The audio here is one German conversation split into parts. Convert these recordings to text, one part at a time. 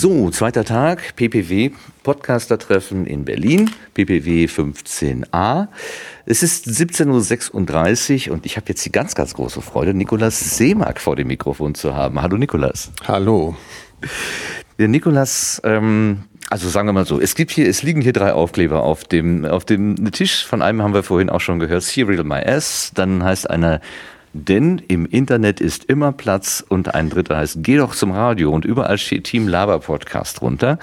So, zweiter Tag, PPW Podcaster-Treffen in Berlin, PPW 15a. Es ist 17.36 Uhr und ich habe jetzt die ganz, ganz große Freude, Nikolas Seemark vor dem Mikrofon zu haben. Hallo Nikolas. Hallo. Der Nikolas, ähm, also sagen wir mal so, es gibt hier, es liegen hier drei Aufkleber auf dem, auf dem Tisch. Von einem haben wir vorhin auch schon gehört, Serial My Ass. Dann heißt einer denn im Internet ist immer Platz und ein dritter heißt, geh doch zum Radio und überall steht Team Laber Podcast drunter.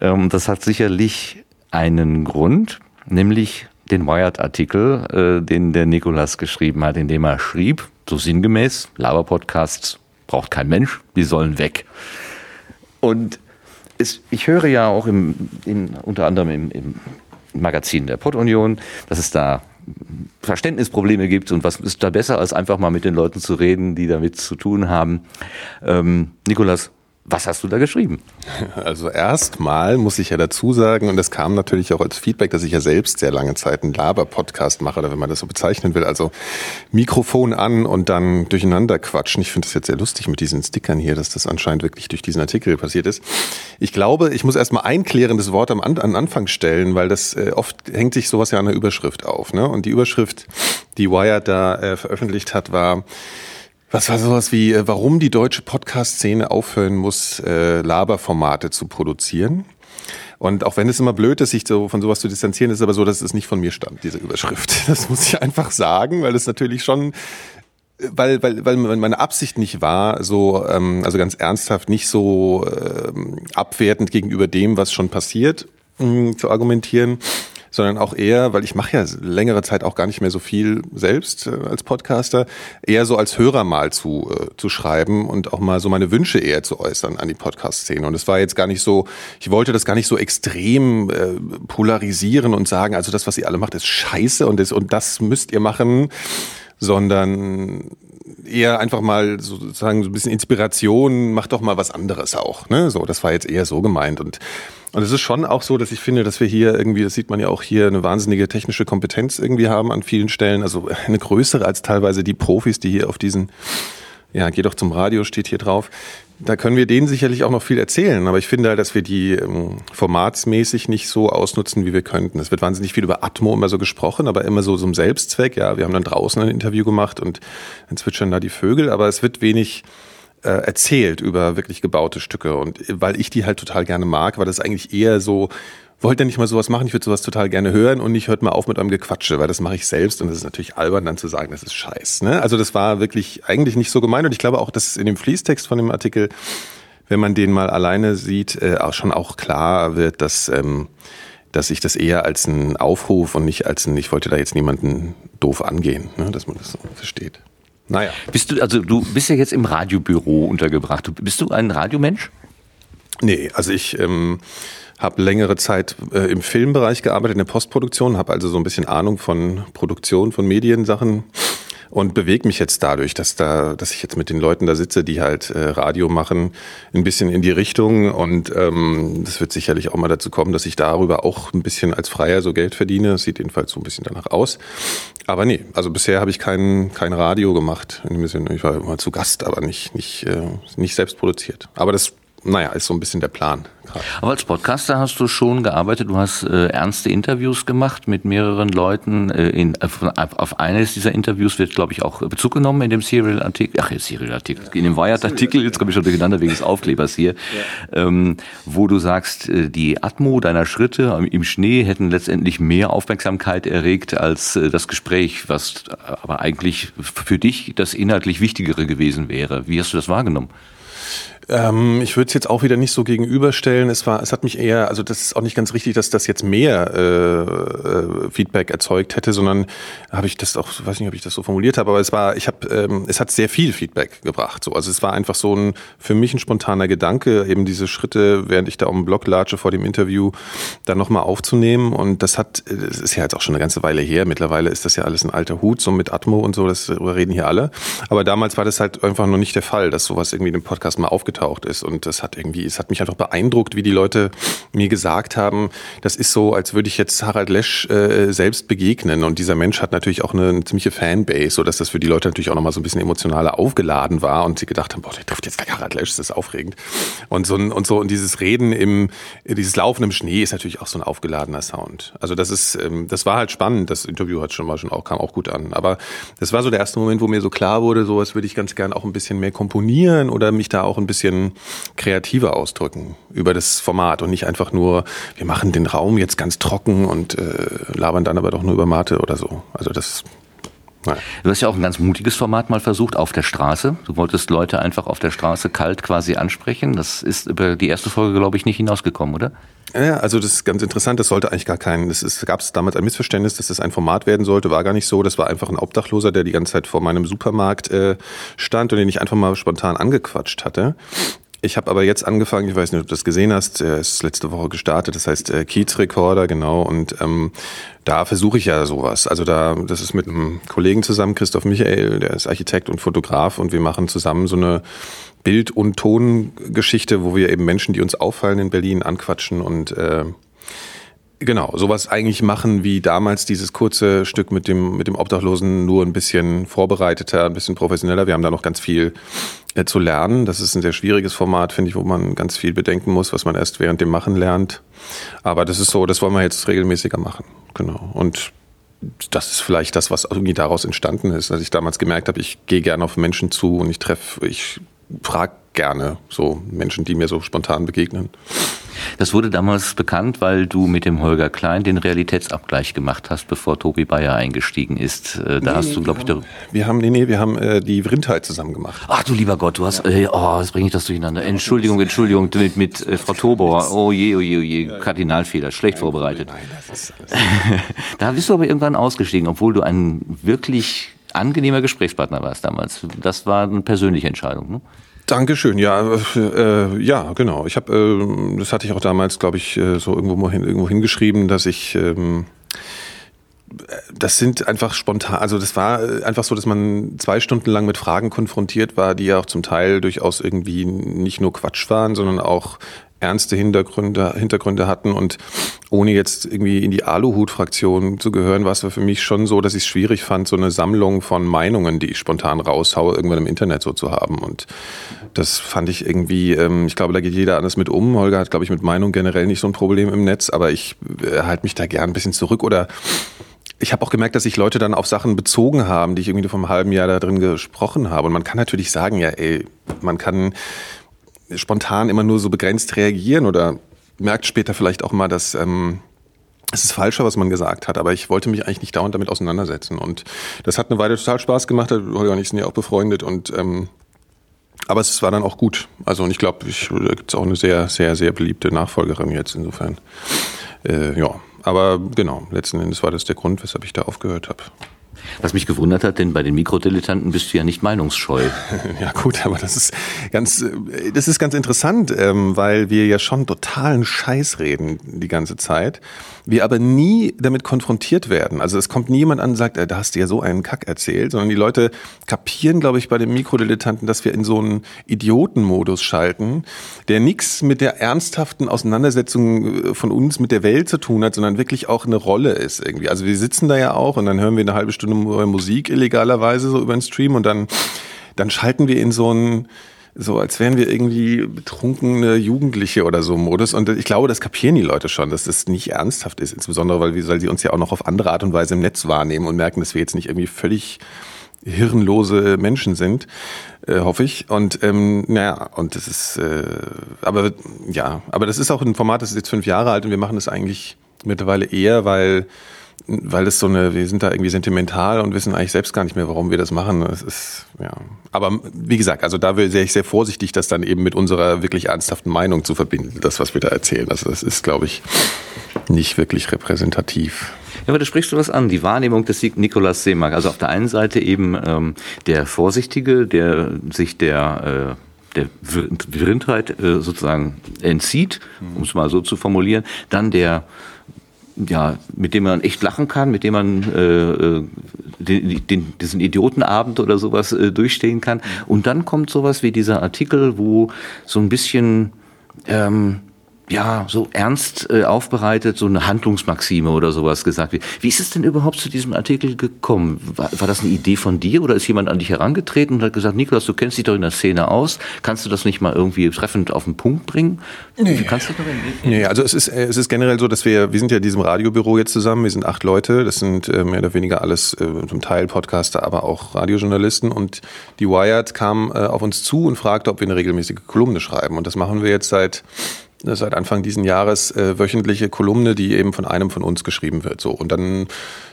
Ähm, das hat sicherlich einen Grund, nämlich den Wired-Artikel, äh, den der Nikolas geschrieben hat, in dem er schrieb, so sinngemäß, Laber-Podcasts braucht kein Mensch, die sollen weg. Und es, ich höre ja auch im, in, unter anderem im, im Magazin der Pod-Union, dass es da Verständnisprobleme gibt und was ist da besser, als einfach mal mit den Leuten zu reden, die damit zu tun haben. Ähm, Nikolas, was hast du da geschrieben? Also erstmal muss ich ja dazu sagen, und das kam natürlich auch als Feedback, dass ich ja selbst sehr lange Zeit einen Laber-Podcast mache, oder wenn man das so bezeichnen will. Also Mikrofon an und dann durcheinander quatschen. Ich finde das jetzt sehr lustig mit diesen Stickern hier, dass das anscheinend wirklich durch diesen Artikel passiert ist. Ich glaube, ich muss erstmal ein klärendes Wort am, an, Anfang stellen, weil das äh, oft hängt sich sowas ja an der Überschrift auf. Ne? Und die Überschrift, die Wired da äh, veröffentlicht hat, war was war sowas wie, äh, warum die deutsche Podcast-Szene aufhören muss, äh, Laberformate zu produzieren? Und auch wenn es immer blöd ist, sich so von sowas zu distanzieren, ist es aber so, dass es nicht von mir stammt, diese Überschrift. Das muss ich einfach sagen, weil es natürlich schon weil, weil, weil meine Absicht nicht war, so, ähm, also ganz ernsthaft, nicht so ähm, abwertend gegenüber dem, was schon passiert, mh, zu argumentieren, sondern auch eher, weil ich mache ja längere Zeit auch gar nicht mehr so viel selbst äh, als Podcaster, eher so als Hörer mal zu, äh, zu schreiben und auch mal so meine Wünsche eher zu äußern an die Podcast-Szene. Und es war jetzt gar nicht so, ich wollte das gar nicht so extrem äh, polarisieren und sagen, also das, was ihr alle macht, ist scheiße und das, und das müsst ihr machen, sondern eher einfach mal sozusagen so ein bisschen Inspiration, mach doch mal was anderes auch. Ne? So, das war jetzt eher so gemeint. Und, und es ist schon auch so, dass ich finde, dass wir hier irgendwie, das sieht man ja auch hier, eine wahnsinnige technische Kompetenz irgendwie haben an vielen Stellen. Also eine größere als teilweise die Profis, die hier auf diesen ja, geh doch zum Radio, steht hier drauf. Da können wir denen sicherlich auch noch viel erzählen, aber ich finde halt, dass wir die ähm, formatsmäßig nicht so ausnutzen, wie wir könnten. Es wird wahnsinnig viel über Atmo immer so gesprochen, aber immer so zum Selbstzweck. Ja, wir haben dann draußen ein Interview gemacht und dann zwitschern da die Vögel, aber es wird wenig äh, erzählt über wirklich gebaute Stücke. Und weil ich die halt total gerne mag, war das eigentlich eher so wollt ihr nicht mal sowas machen? Ich würde sowas total gerne hören und nicht hört mal auf mit eurem Gequatsche, weil das mache ich selbst und das ist natürlich albern, dann zu sagen, das ist scheiß. Ne? Also das war wirklich eigentlich nicht so gemeint und ich glaube auch, dass in dem Fließtext von dem Artikel, wenn man den mal alleine sieht, äh, auch schon auch klar wird, dass ähm, dass ich das eher als einen Aufruf und nicht als ein, ich wollte da jetzt niemanden doof angehen, ne? dass man das so versteht. Naja. Bist du, also du bist ja jetzt im Radiobüro untergebracht. Bist du ein Radiomensch? Nee, also ich ähm, habe längere Zeit äh, im Filmbereich gearbeitet, in der Postproduktion, habe also so ein bisschen Ahnung von Produktion, von Mediensachen und bewege mich jetzt dadurch, dass da, dass ich jetzt mit den Leuten da sitze, die halt äh, Radio machen, ein bisschen in die Richtung und ähm, das wird sicherlich auch mal dazu kommen, dass ich darüber auch ein bisschen als Freier so Geld verdiene. Das sieht jedenfalls so ein bisschen danach aus. Aber nee, also bisher habe ich kein, kein Radio gemacht. Ich war immer zu Gast, aber nicht, nicht, äh, nicht selbst produziert. Aber das naja, ist so ein bisschen der Plan. Grad. Aber als Podcaster hast du schon gearbeitet, du hast äh, ernste Interviews gemacht mit mehreren Leuten. Äh, in, äh, auf eines dieser Interviews wird, glaube ich, auch Bezug genommen in dem Serial-Artikel, ach jetzt Serial-Artikel, in dem Wired-Artikel, jetzt komme ich schon durcheinander wegen des Aufklebers hier, ja. ähm, wo du sagst, äh, die Atmo deiner Schritte im Schnee hätten letztendlich mehr Aufmerksamkeit erregt als äh, das Gespräch, was aber eigentlich für dich das inhaltlich Wichtigere gewesen wäre. Wie hast du das wahrgenommen? Ähm, ich würde es jetzt auch wieder nicht so gegenüberstellen. Es war, es hat mich eher, also das ist auch nicht ganz richtig, dass das jetzt mehr äh, äh, Feedback erzeugt hätte, sondern habe ich das auch, weiß nicht, ob ich das so formuliert habe, aber es war, ich habe, ähm, es hat sehr viel Feedback gebracht. So, also es war einfach so ein für mich ein spontaner Gedanke, eben diese Schritte, während ich da um den Block latsche vor dem Interview, dann nochmal aufzunehmen. Und das hat, es ist ja jetzt auch schon eine ganze Weile her. Mittlerweile ist das ja alles ein alter Hut, so mit Atmo und so, das reden hier alle. Aber damals war das halt einfach noch nicht der Fall, dass sowas irgendwie in dem Podcast mal aufgetaucht aufgetaucht ist. Und das hat irgendwie, es hat mich einfach beeindruckt, wie die Leute mir gesagt haben, das ist so, als würde ich jetzt Harald Lesch äh, selbst begegnen. Und dieser Mensch hat natürlich auch eine, eine ziemliche Fanbase, so dass das für die Leute natürlich auch nochmal so ein bisschen emotionaler aufgeladen war und sie gedacht haben, boah, der trifft jetzt Harald Lesch, das ist aufregend. Und so, und so, und dieses Reden im, dieses Laufen im Schnee ist natürlich auch so ein aufgeladener Sound. Also das ist, ähm, das war halt spannend. Das Interview hat schon mal schon auch, kam auch gut an. Aber das war so der erste Moment, wo mir so klar wurde, so was würde ich ganz gern auch ein bisschen mehr komponieren oder mich da auch ein bisschen kreativer ausdrücken über das Format und nicht einfach nur, wir machen den Raum jetzt ganz trocken und äh, labern dann aber doch nur über Mate oder so. Also das Nein. Du hast ja auch ein ganz mutiges Format mal versucht, auf der Straße. Du wolltest Leute einfach auf der Straße kalt quasi ansprechen. Das ist über die erste Folge, glaube ich, nicht hinausgekommen, oder? Ja, also das ist ganz interessant. Das sollte eigentlich gar kein, es gab damals ein Missverständnis, dass das ein Format werden sollte. War gar nicht so. Das war einfach ein Obdachloser, der die ganze Zeit vor meinem Supermarkt äh, stand und den ich einfach mal spontan angequatscht hatte. Ich habe aber jetzt angefangen, ich weiß nicht, ob du das gesehen hast, er ist letzte Woche gestartet, das heißt äh, Kiez Recorder, genau, und ähm, da versuche ich ja sowas. Also da, das ist mit einem Kollegen zusammen, Christoph Michael, der ist Architekt und Fotograf und wir machen zusammen so eine Bild- und Tongeschichte, wo wir eben Menschen, die uns auffallen in Berlin, anquatschen und äh, Genau, sowas eigentlich machen wie damals dieses kurze Stück mit dem, mit dem Obdachlosen, nur ein bisschen vorbereiteter, ein bisschen professioneller. Wir haben da noch ganz viel äh, zu lernen. Das ist ein sehr schwieriges Format, finde ich, wo man ganz viel bedenken muss, was man erst während dem Machen lernt. Aber das ist so, das wollen wir jetzt regelmäßiger machen. Genau. Und das ist vielleicht das, was irgendwie daraus entstanden ist, dass ich damals gemerkt habe, ich gehe gerne auf Menschen zu und ich treffe, ich frage gerne so Menschen, die mir so spontan begegnen. Das wurde damals bekannt, weil du mit dem Holger Klein den Realitätsabgleich gemacht hast, bevor Tobi Bayer eingestiegen ist. Äh, da nee, hast du, glaube ich, wir haben, nee, nee, wir haben äh, die Vrindheit zusammen gemacht. Ach du lieber Gott, du hast, ja. äh, oh, jetzt bringe ich das durcheinander. Entschuldigung, Entschuldigung, mit, mit äh, Frau Tobauer. Oh je, oh je, oh je, Kardinalfehler, schlecht vorbereitet. Nein, das ist alles. da bist du aber irgendwann ausgestiegen, obwohl du ein wirklich angenehmer Gesprächspartner warst damals. Das war eine persönliche Entscheidung, ne? Dankeschön, ja, äh, ja, genau. Ich habe, äh, das hatte ich auch damals, glaube ich, äh, so irgendwo hin, irgendwo hingeschrieben, dass ich ähm, das sind einfach spontan, also das war einfach so, dass man zwei Stunden lang mit Fragen konfrontiert war, die ja auch zum Teil durchaus irgendwie nicht nur Quatsch waren, sondern auch ernste Hintergründe, Hintergründe hatten und ohne jetzt irgendwie in die Aluhut-Fraktion zu gehören, war es für mich schon so, dass ich es schwierig fand, so eine Sammlung von Meinungen, die ich spontan raushaue, irgendwann im Internet so zu haben. Und das fand ich irgendwie, ähm, ich glaube, da geht jeder anders mit um. Holger hat, glaube ich, mit Meinung generell nicht so ein Problem im Netz, aber ich äh, halte mich da gern ein bisschen zurück oder ich habe auch gemerkt, dass sich Leute dann auf Sachen bezogen haben, die ich irgendwie vor einem halben Jahr da drin gesprochen habe. Und man kann natürlich sagen, ja, ey, man kann spontan immer nur so begrenzt reagieren oder merkt später vielleicht auch mal, dass ähm, es ist falscher, was man gesagt hat, aber ich wollte mich eigentlich nicht dauernd damit auseinandersetzen. Und das hat eine Weile total Spaß gemacht. Holger und ich sind ja auch befreundet und ähm, aber es war dann auch gut. Also und ich glaube, da gibt es auch eine sehr, sehr, sehr beliebte Nachfolgerin jetzt insofern. Äh, ja, aber genau, letzten Endes war das der Grund, weshalb ich da aufgehört habe. Was mich gewundert hat, denn bei den Mikrodilettanten bist du ja nicht meinungsscheu. Ja gut, aber das ist ganz, das ist ganz interessant, ähm, weil wir ja schon totalen Scheiß reden die ganze Zeit wir aber nie damit konfrontiert werden. Also es kommt niemand an und sagt, äh, da hast du ja so einen Kack erzählt, sondern die Leute kapieren, glaube ich, bei den Mikrodilettanten, dass wir in so einen Idiotenmodus schalten, der nichts mit der ernsthaften Auseinandersetzung äh, von uns mit der Welt zu tun hat, sondern wirklich auch eine Rolle ist irgendwie. Also wir sitzen da ja auch und dann hören wir eine halbe Stunde Musik illegalerweise so über den Stream und dann, dann schalten wir in so einen so als wären wir irgendwie betrunkene Jugendliche oder so Modus. Und ich glaube, das kapieren die Leute schon, dass das nicht ernsthaft ist. Insbesondere, weil, weil sie uns ja auch noch auf andere Art und Weise im Netz wahrnehmen und merken, dass wir jetzt nicht irgendwie völlig hirnlose Menschen sind, äh, hoffe ich. Und ähm, naja, und das ist, äh, aber ja, aber das ist auch ein Format, das ist jetzt fünf Jahre alt und wir machen das eigentlich mittlerweile eher, weil weil es so eine, wir sind da irgendwie sentimental und wissen eigentlich selbst gar nicht mehr, warum wir das machen. Es ist, ja. Aber wie gesagt, also da wäre ich sehr vorsichtig, das dann eben mit unserer wirklich ernsthaften Meinung zu verbinden, das, was wir da erzählen. Also das ist, glaube ich, nicht wirklich repräsentativ. Ja, aber da sprichst du was an, die Wahrnehmung des Nikolaus Seemark. Also auf der einen Seite eben ähm, der Vorsichtige, der sich der äh, der Rindheit äh, sozusagen entzieht, um es mal so zu formulieren, dann der ja, mit dem man echt lachen kann, mit dem man äh, äh den, den, diesen Idiotenabend oder sowas äh, durchstehen kann. Und dann kommt sowas wie dieser Artikel, wo so ein bisschen ähm, ja, so ernst äh, aufbereitet, so eine Handlungsmaxime oder sowas gesagt wird. Wie ist es denn überhaupt zu diesem Artikel gekommen? War, war das eine Idee von dir oder ist jemand an dich herangetreten und hat gesagt, Niklas, du kennst dich doch in der Szene aus, kannst du das nicht mal irgendwie treffend auf den Punkt bringen? Nee. Wie kannst du darin nee, also es ist, äh, es ist generell so, dass wir, wir sind ja in diesem Radiobüro jetzt zusammen, wir sind acht Leute, das sind äh, mehr oder weniger alles äh, zum Teil Podcaster, aber auch Radiojournalisten und die Wired kam äh, auf uns zu und fragte, ob wir eine regelmäßige Kolumne schreiben und das machen wir jetzt seit seit Anfang diesen Jahres äh, wöchentliche Kolumne, die eben von einem von uns geschrieben wird. So und dann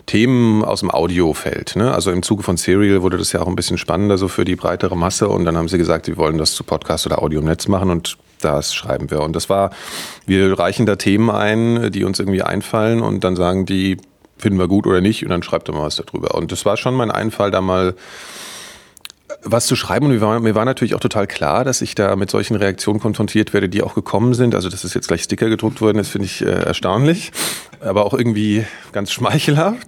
Themen aus dem Audiofeld. Ne? Also im Zuge von Serial wurde das ja auch ein bisschen spannender so für die breitere Masse und dann haben sie gesagt, sie wollen das zu Podcast oder Audio im Netz machen und das schreiben wir. Und das war, wir reichen da Themen ein, die uns irgendwie einfallen und dann sagen die, finden wir gut oder nicht und dann schreibt er mal was darüber. Und das war schon mein Einfall, da mal was zu schreiben. Und mir war, mir war natürlich auch total klar, dass ich da mit solchen Reaktionen konfrontiert werde, die auch gekommen sind. Also, dass es jetzt gleich Sticker gedruckt worden ist, finde ich äh, erstaunlich, aber auch irgendwie ganz schmeichelhaft.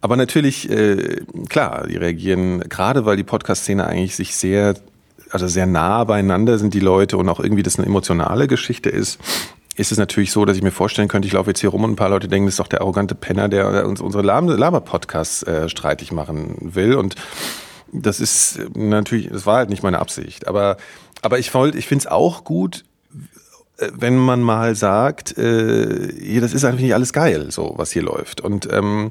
Aber natürlich, äh, klar, die reagieren, gerade weil die Podcast-Szene eigentlich sich sehr, also sehr nah beieinander sind, die Leute, und auch irgendwie das eine emotionale Geschichte ist, ist es natürlich so, dass ich mir vorstellen könnte, ich laufe jetzt hier rum und ein paar Leute denken, das ist doch der arrogante Penner, der uns unsere Laber-Podcasts äh, streitig machen will. Und das ist natürlich, das war halt nicht meine Absicht. Aber, aber ich wollte, ich finde es auch gut, äh, wenn man mal sagt, äh, hier, das ist eigentlich nicht alles geil, so was hier läuft. Und ähm,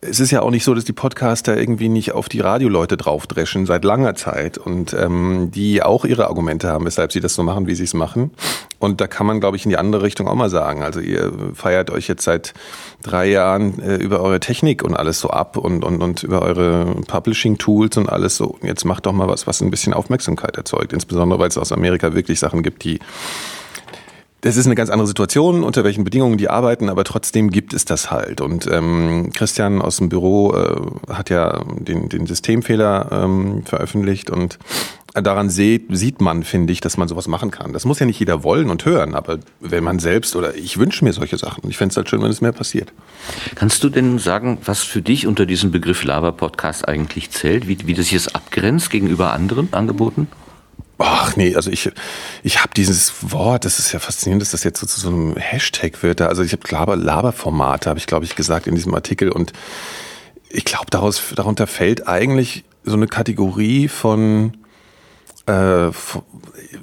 es ist ja auch nicht so, dass die Podcaster irgendwie nicht auf die Radioleute draufdreschen seit langer Zeit und ähm, die auch ihre Argumente haben, weshalb sie das so machen, wie sie es machen. Und da kann man, glaube ich, in die andere Richtung auch mal sagen. Also ihr feiert euch jetzt seit drei Jahren äh, über eure Technik und alles so ab und, und, und über eure Publishing-Tools und alles so. Jetzt macht doch mal was, was ein bisschen Aufmerksamkeit erzeugt. Insbesondere, weil es aus Amerika wirklich Sachen gibt, die das ist eine ganz andere Situation, unter welchen Bedingungen die arbeiten, aber trotzdem gibt es das halt. Und ähm, Christian aus dem Büro äh, hat ja den, den Systemfehler ähm, veröffentlicht und daran sieht, sieht man, finde ich, dass man sowas machen kann. Das muss ja nicht jeder wollen und hören, aber wenn man selbst oder ich wünsche mir solche Sachen. Ich fände es halt schön, wenn es mehr passiert. Kannst du denn sagen, was für dich unter diesem Begriff Lava-Podcast eigentlich zählt, wie, wie das jetzt abgrenzt gegenüber anderen Angeboten? Ach nee, also ich, ich habe dieses Wort, das ist ja faszinierend, dass das jetzt so zu so einem Hashtag wird. Also ich habe Laber, Laberformate, habe ich glaube ich gesagt in diesem Artikel und ich glaube daraus darunter fällt eigentlich so eine Kategorie von äh,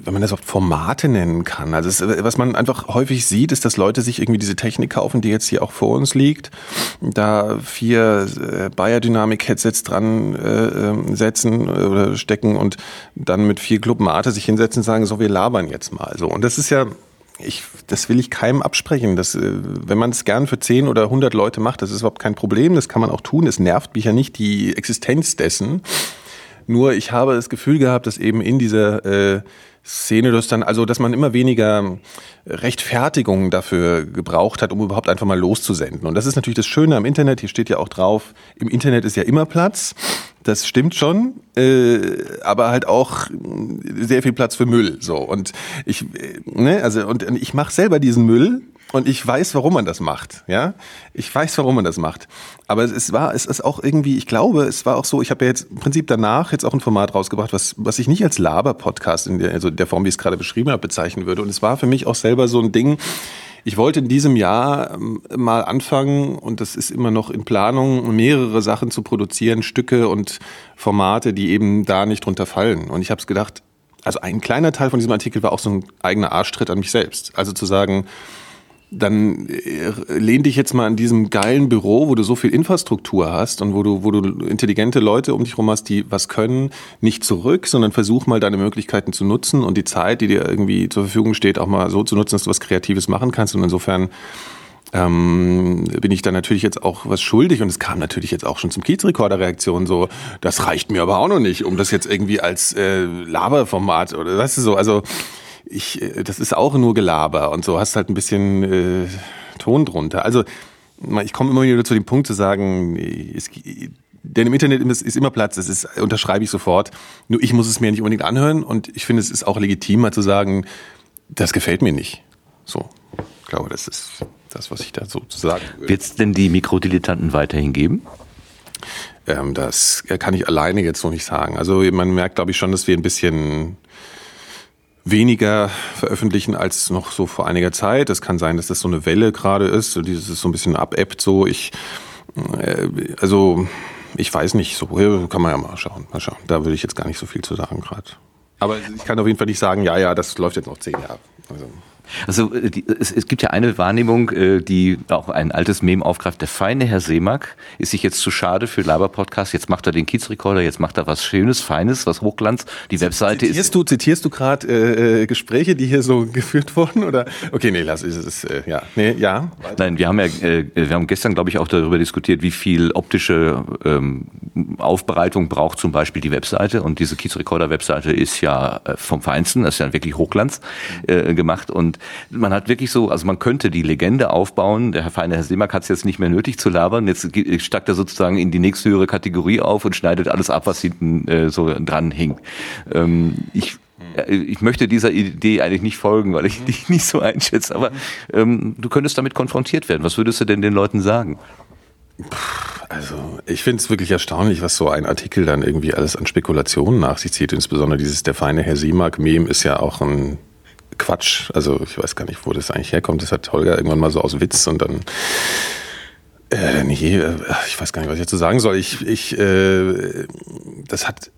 wenn man das auch Formate nennen kann. Also es, was man einfach häufig sieht, ist, dass Leute sich irgendwie diese Technik kaufen, die jetzt hier auch vor uns liegt, da vier äh, Biodynamic-Headsets dran äh, ähm, setzen oder stecken und dann mit vier Club Mate sich hinsetzen und sagen, so wir labern jetzt mal. So und das ist ja ich, das will ich keinem absprechen. Das, äh, wenn man es gern für 10 oder 100 Leute macht, das ist überhaupt kein Problem. Das kann man auch tun. Es nervt mich ja nicht die Existenz dessen. Nur ich habe das Gefühl gehabt, dass eben in dieser äh, Szene das dann, also dass man immer weniger Rechtfertigung dafür gebraucht hat, um überhaupt einfach mal loszusenden. Und das ist natürlich das Schöne am Internet, hier steht ja auch drauf, im Internet ist ja immer Platz. Das stimmt schon, äh, aber halt auch sehr viel Platz für Müll. So und ich, äh, ne, also und ich mache selber diesen Müll und ich weiß, warum man das macht. Ja, ich weiß, warum man das macht. Aber es war, es ist auch irgendwie, ich glaube, es war auch so. Ich habe ja jetzt im Prinzip danach jetzt auch ein Format rausgebracht, was was ich nicht als Laber-Podcast in der, also der Form, wie ich es gerade beschrieben habe, bezeichnen würde. Und es war für mich auch selber so ein Ding. Ich wollte in diesem Jahr ähm, mal anfangen, und das ist immer noch in Planung, mehrere Sachen zu produzieren, Stücke und Formate, die eben da nicht drunter fallen. Und ich habe es gedacht, also ein kleiner Teil von diesem Artikel war auch so ein eigener Arschtritt an mich selbst. Also zu sagen, dann äh, lehn dich jetzt mal an diesem geilen Büro, wo du so viel Infrastruktur hast und wo du, wo du intelligente Leute um dich herum hast, die was können, nicht zurück, sondern versuch mal deine Möglichkeiten zu nutzen und die Zeit, die dir irgendwie zur Verfügung steht, auch mal so zu nutzen, dass du was Kreatives machen kannst. Und insofern ähm, bin ich da natürlich jetzt auch was schuldig und es kam natürlich jetzt auch schon zum Kiezrekorder-Reaktion so, das reicht mir aber auch noch nicht, um das jetzt irgendwie als äh, Laberformat oder weißt du so, also ich, äh, das ist auch nur Gelaber und so hast halt ein bisschen äh, Ton drunter. Also ich komme immer wieder zu dem Punkt zu sagen, es, denn im Internet ist, immer Platz, das ist, unterschreibe ich sofort. Nur ich muss es mir nicht unbedingt anhören und ich finde, es ist auch legitim, mal zu sagen, das gefällt mir nicht. So, ich glaube, das ist das, was ich da so zu sagen will. Wird es denn die Mikrodilettanten weiterhin geben? Ähm, das kann ich alleine jetzt noch nicht sagen. Also man merkt, glaube ich, schon, dass wir ein bisschen weniger veröffentlichen als noch so vor einiger Zeit. Es kann sein, dass das so eine Welle gerade ist, dieses ist so ein bisschen abebbt so. Ich, äh, also ich weiß nicht, so kann man ja mal schauen, mal schauen. Da würde ich jetzt gar nicht so viel zu sagen gerade. Aber ich kann auf jeden Fall nicht sagen, ja, ja, das läuft jetzt noch zehn Jahre. Also. Also äh, die, es, es, gibt ja eine Wahrnehmung, äh, die auch ein altes Mem aufgreift. Der feine Herr Seemack ist sich jetzt zu schade für Laber-Podcast. Jetzt macht er den Kiezrekorder, jetzt macht er was Schönes, Feines, was Hochglanz. Die Webseite zitierst ist... Du, zitierst du gerade äh, äh, Gespräche, die hier so geführt wurden? Oder? Okay, nee, lass es. Ist, äh, ja. Nee, ja. Weiter. Nein, wir haben ja, äh, wir haben gestern, glaube ich, auch darüber diskutiert, wie viel optische ähm, Aufbereitung braucht zum Beispiel die Webseite. Und diese Kiezrekorder-Webseite ist ja vom Feinsten, das ist ja wirklich Hochglanz äh, gemacht. Und man hat wirklich so, also man könnte die Legende aufbauen. Der Herr Feine Herr Seemack hat es jetzt nicht mehr nötig zu labern. Jetzt stackt er sozusagen in die nächsthöhere Kategorie auf und schneidet alles ab, was hinten äh, so dran hing. Ähm, ich ich möchte dieser Idee eigentlich nicht folgen, weil ich dich nicht so einschätze, aber ähm, du könntest damit konfrontiert werden. Was würdest du denn den Leuten sagen? Also, ich finde es wirklich erstaunlich, was so ein Artikel dann irgendwie alles an Spekulationen nach sich zieht. Insbesondere dieses Der feine Herr Seemack-Mem ist ja auch ein Quatsch. Also ich weiß gar nicht, wo das eigentlich herkommt. Das hat Holger irgendwann mal so aus Witz und dann. Äh, nee, äh, ich weiß gar nicht, was ich dazu sagen soll. Ich, ich, äh, das hat,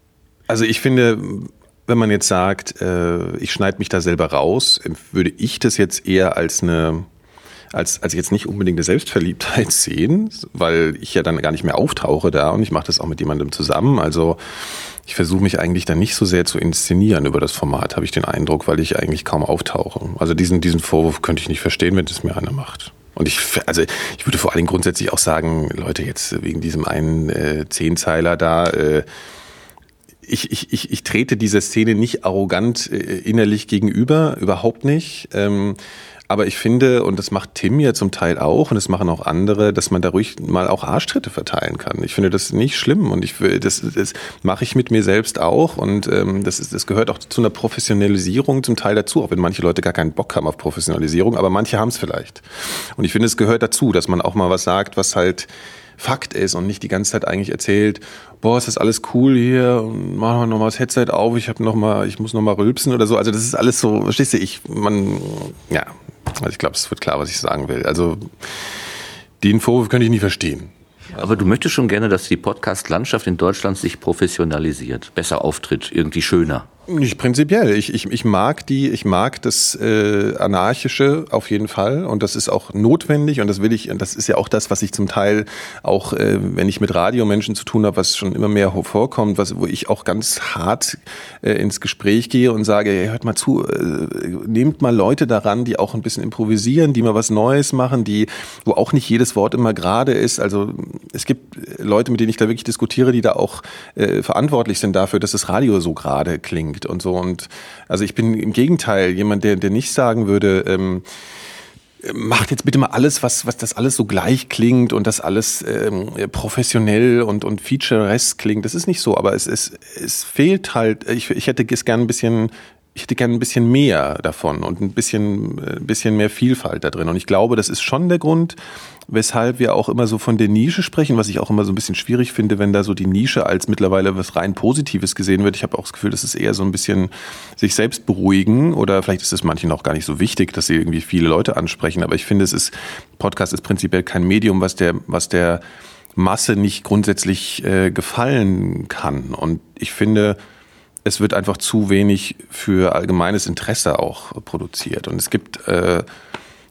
also ich finde, wenn man jetzt sagt, äh, ich schneide mich da selber raus, würde ich das jetzt eher als eine, als, als jetzt nicht unbedingt eine Selbstverliebtheit sehen, weil ich ja dann gar nicht mehr auftauche da und ich mache das auch mit jemandem zusammen. Also ich versuche mich eigentlich dann nicht so sehr zu inszenieren über das Format, habe ich den Eindruck, weil ich eigentlich kaum auftauche. Also diesen, diesen Vorwurf könnte ich nicht verstehen, wenn das mir einer macht. Und ich, also ich würde vor allem grundsätzlich auch sagen, Leute, jetzt wegen diesem einen äh, Zehnzeiler da, äh, ich, ich, ich, ich trete dieser Szene nicht arrogant äh, innerlich gegenüber, überhaupt nicht. Ähm, aber ich finde, und das macht Tim ja zum Teil auch, und das machen auch andere, dass man da ruhig mal auch Arschtritte verteilen kann. Ich finde das nicht schlimm und ich will, das, das mache ich mit mir selbst auch und ähm, das, ist, das gehört auch zu einer Professionalisierung zum Teil dazu, auch wenn manche Leute gar keinen Bock haben auf Professionalisierung, aber manche haben es vielleicht. Und ich finde, es gehört dazu, dass man auch mal was sagt, was halt Fakt ist und nicht die ganze Zeit eigentlich erzählt, boah, ist das alles cool hier und machen wir noch mal das Headset auf, ich habe noch mal, ich muss noch mal rülpsen oder so. Also das ist alles so, verstehst du, ich, man, ja, also ich glaube, es wird klar, was ich sagen will. Also den Vorwurf könnte ich nie verstehen. Aber du möchtest schon gerne, dass die Podcast-Landschaft in Deutschland sich professionalisiert, besser auftritt, irgendwie schöner. Nicht prinzipiell. Ich, ich, ich mag die, ich mag das äh, Anarchische auf jeden Fall und das ist auch notwendig und das will ich, das ist ja auch das, was ich zum Teil auch, äh, wenn ich mit Radiomenschen zu tun habe, was schon immer mehr vorkommt, was, wo ich auch ganz hart äh, ins Gespräch gehe und sage, hey, hört mal zu, äh, nehmt mal Leute daran, die auch ein bisschen improvisieren, die mal was Neues machen, die, wo auch nicht jedes Wort immer gerade ist. Also es gibt Leute, mit denen ich da wirklich diskutiere, die da auch äh, verantwortlich sind dafür, dass das Radio so gerade klingt und so. Und also ich bin im Gegenteil jemand, der, der nicht sagen würde, ähm, macht jetzt bitte mal alles, was, was das alles so gleich klingt und das alles ähm, professionell und, und featureless klingt. Das ist nicht so, aber es, es, es fehlt halt, ich, ich hätte es gern ein bisschen ich hätte gerne ein bisschen mehr davon und ein bisschen, ein äh, bisschen mehr Vielfalt da drin. Und ich glaube, das ist schon der Grund, weshalb wir auch immer so von der Nische sprechen, was ich auch immer so ein bisschen schwierig finde, wenn da so die Nische als mittlerweile was rein Positives gesehen wird. Ich habe auch das Gefühl, das ist eher so ein bisschen sich selbst beruhigen oder vielleicht ist es manchen auch gar nicht so wichtig, dass sie irgendwie viele Leute ansprechen. Aber ich finde, es ist, Podcast ist prinzipiell kein Medium, was der, was der Masse nicht grundsätzlich äh, gefallen kann. Und ich finde, es wird einfach zu wenig für allgemeines Interesse auch produziert. Und es gibt äh,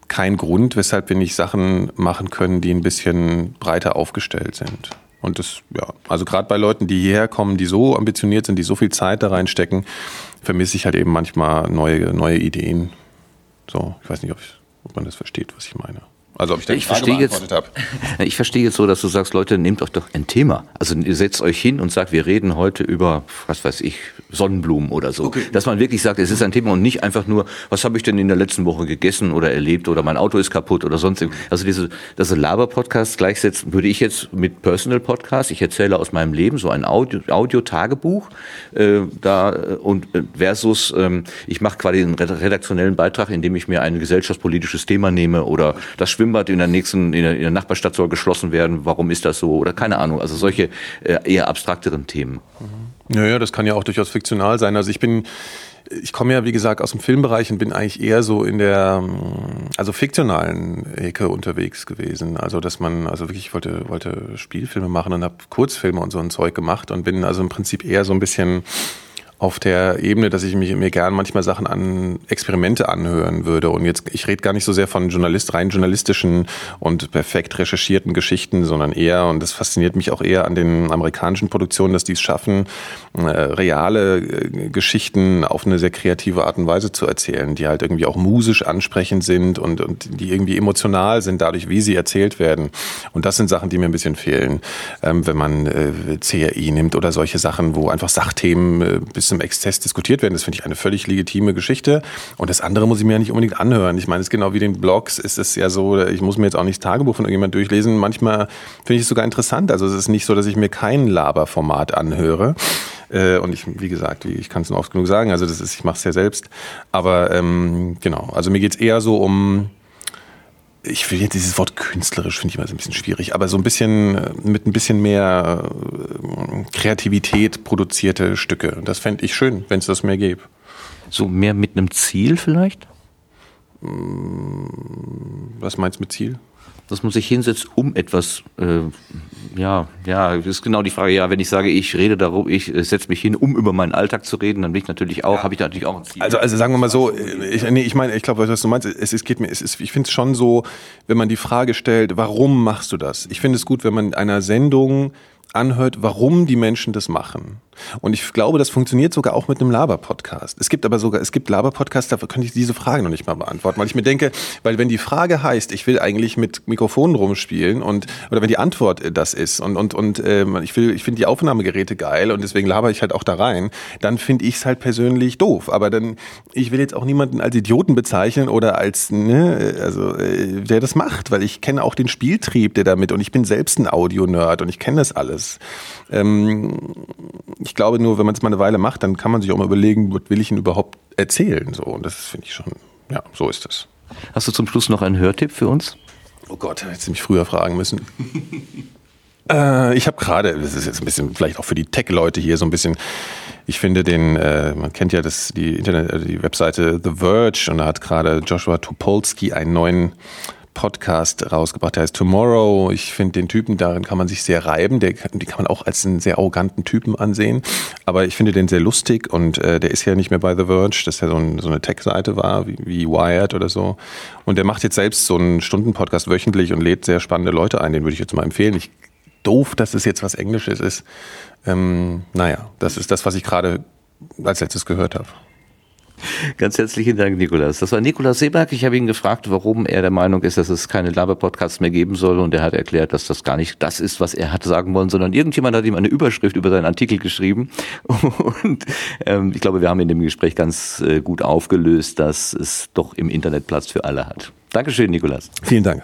kein Grund, weshalb wir nicht Sachen machen können, die ein bisschen breiter aufgestellt sind. Und das, ja, also gerade bei Leuten, die hierher kommen, die so ambitioniert sind, die so viel Zeit da reinstecken, vermisse ich halt eben manchmal neue, neue Ideen. So, ich weiß nicht, ob, ich, ob man das versteht, was ich meine. Also ob ich, ich verstehe jetzt, habe. Ich verstehe jetzt so, dass du sagst, Leute, nehmt euch doch ein Thema. Also ihr setzt euch hin und sagt, wir reden heute über, was weiß ich, Sonnenblumen oder so. Okay. Dass man wirklich sagt, es ist ein Thema und nicht einfach nur, was habe ich denn in der letzten Woche gegessen oder erlebt oder mein Auto ist kaputt oder sonst irgendwas. Also diese, das Laber-Podcast gleichsetzen würde ich jetzt mit Personal Podcast. Ich erzähle aus meinem Leben so ein Audio-Tagebuch äh, da äh, und äh, versus ähm, ich mache quasi einen redaktionellen Beitrag, indem ich mir ein gesellschaftspolitisches Thema nehme oder das Schwimmen Schwimmbad in der nächsten, in der, in der Nachbarstadt soll geschlossen werden. Warum ist das so? Oder keine Ahnung. Also solche äh, eher abstrakteren Themen. Naja, das kann ja auch durchaus fiktional sein. Also ich bin, ich komme ja, wie gesagt, aus dem Filmbereich und bin eigentlich eher so in der, also fiktionalen Ecke unterwegs gewesen. Also, dass man, also wirklich, ich wollte, wollte Spielfilme machen und habe Kurzfilme und so ein Zeug gemacht und bin also im Prinzip eher so ein bisschen auf der Ebene, dass ich mich, mir gern manchmal Sachen an Experimente anhören würde. Und jetzt, ich rede gar nicht so sehr von Journalist, rein journalistischen und perfekt recherchierten Geschichten, sondern eher, und das fasziniert mich auch eher an den amerikanischen Produktionen, dass die es schaffen, äh, reale äh, Geschichten auf eine sehr kreative Art und Weise zu erzählen, die halt irgendwie auch musisch ansprechend sind und, und die irgendwie emotional sind, dadurch, wie sie erzählt werden. Und das sind Sachen, die mir ein bisschen fehlen, ähm, wenn man äh, CRI nimmt oder solche Sachen, wo einfach Sachthemen äh, bis bis zum Exzess diskutiert werden. Das finde ich eine völlig legitime Geschichte. Und das andere muss ich mir ja nicht unbedingt anhören. Ich meine, es ist genau wie den Blogs ist es ja so, ich muss mir jetzt auch nicht das Tagebuch von irgendjemand durchlesen. Manchmal finde ich es sogar interessant. Also es ist nicht so, dass ich mir kein Laberformat anhöre. Äh, und ich, wie gesagt, ich kann es nur oft genug sagen, also das ist, ich mache es ja selbst. Aber ähm, genau, also mir geht es eher so um ich will jetzt dieses Wort künstlerisch, finde ich immer so ein bisschen schwierig, aber so ein bisschen äh, mit ein bisschen mehr äh, Kreativität produzierte Stücke. Das fände ich schön, wenn es das mehr gäbe. So mehr mit einem Ziel vielleicht? Was meinst du mit Ziel? Dass man sich hinsetzt, um etwas, äh, ja, ja, das ist genau die Frage, ja, wenn ich sage, ich rede darum, ich äh, setze mich hin, um über meinen Alltag zu reden, dann bin ich natürlich auch, ja. habe ich natürlich auch ein Ziel. Also, also sagen wir mal so, ich, nee, ich meine, ich glaube, was du meinst, es, es geht mir, es ist, ich finde es schon so, wenn man die Frage stellt, warum machst du das? Ich finde es gut, wenn man in einer Sendung anhört, warum die Menschen das machen. Und ich glaube, das funktioniert sogar auch mit einem Laber-Podcast. Es gibt aber sogar, es gibt Laber-Podcasts, da könnte ich diese Frage noch nicht mal beantworten, weil ich mir denke, weil wenn die Frage heißt, ich will eigentlich mit Mikrofonen rumspielen und oder wenn die Antwort äh, das ist und und und ähm, ich will, ich finde die Aufnahmegeräte geil und deswegen laber ich halt auch da rein, dann finde ich es halt persönlich doof. Aber dann, ich will jetzt auch niemanden als Idioten bezeichnen oder als ne, also äh, der das macht, weil ich kenne auch den Spieltrieb, der damit und ich bin selbst ein Audio-Nerd und ich kenne das alles. Ähm, ich glaube nur, wenn man es mal eine Weile macht, dann kann man sich auch mal überlegen, was will ich denn überhaupt erzählen? So, und das finde ich schon, ja, so ist es. Hast du zum Schluss noch einen Hörtipp für uns? Oh Gott, hätte ich mich früher fragen müssen. äh, ich habe gerade, das ist jetzt ein bisschen, vielleicht auch für die Tech-Leute hier so ein bisschen, ich finde den, äh, man kennt ja das, die Internet, äh, die Webseite The Verge und da hat gerade Joshua Topolsky einen neuen Podcast rausgebracht, der heißt Tomorrow. Ich finde den Typen, darin kann man sich sehr reiben. Der, die kann man auch als einen sehr arroganten Typen ansehen. Aber ich finde den sehr lustig und äh, der ist ja nicht mehr bei The Verge, dass er so, ein, so eine Tech-Seite war, wie, wie Wired oder so. Und der macht jetzt selbst so einen Stunden-Podcast wöchentlich und lädt sehr spannende Leute ein. Den würde ich jetzt mal empfehlen. Ich, doof, dass es jetzt was Englisches ist. Ähm, naja, das ist das, was ich gerade als letztes gehört habe. Ganz herzlichen Dank, Nikolas. Das war Nikolas Seeberg. Ich habe ihn gefragt, warum er der Meinung ist, dass es keine Laber-Podcasts mehr geben soll. Und er hat erklärt, dass das gar nicht das ist, was er hat sagen wollen, sondern irgendjemand hat ihm eine Überschrift über seinen Artikel geschrieben. Und ähm, ich glaube, wir haben in dem Gespräch ganz äh, gut aufgelöst, dass es doch im Internet Platz für alle hat. Dankeschön, Nikolas. Vielen Dank.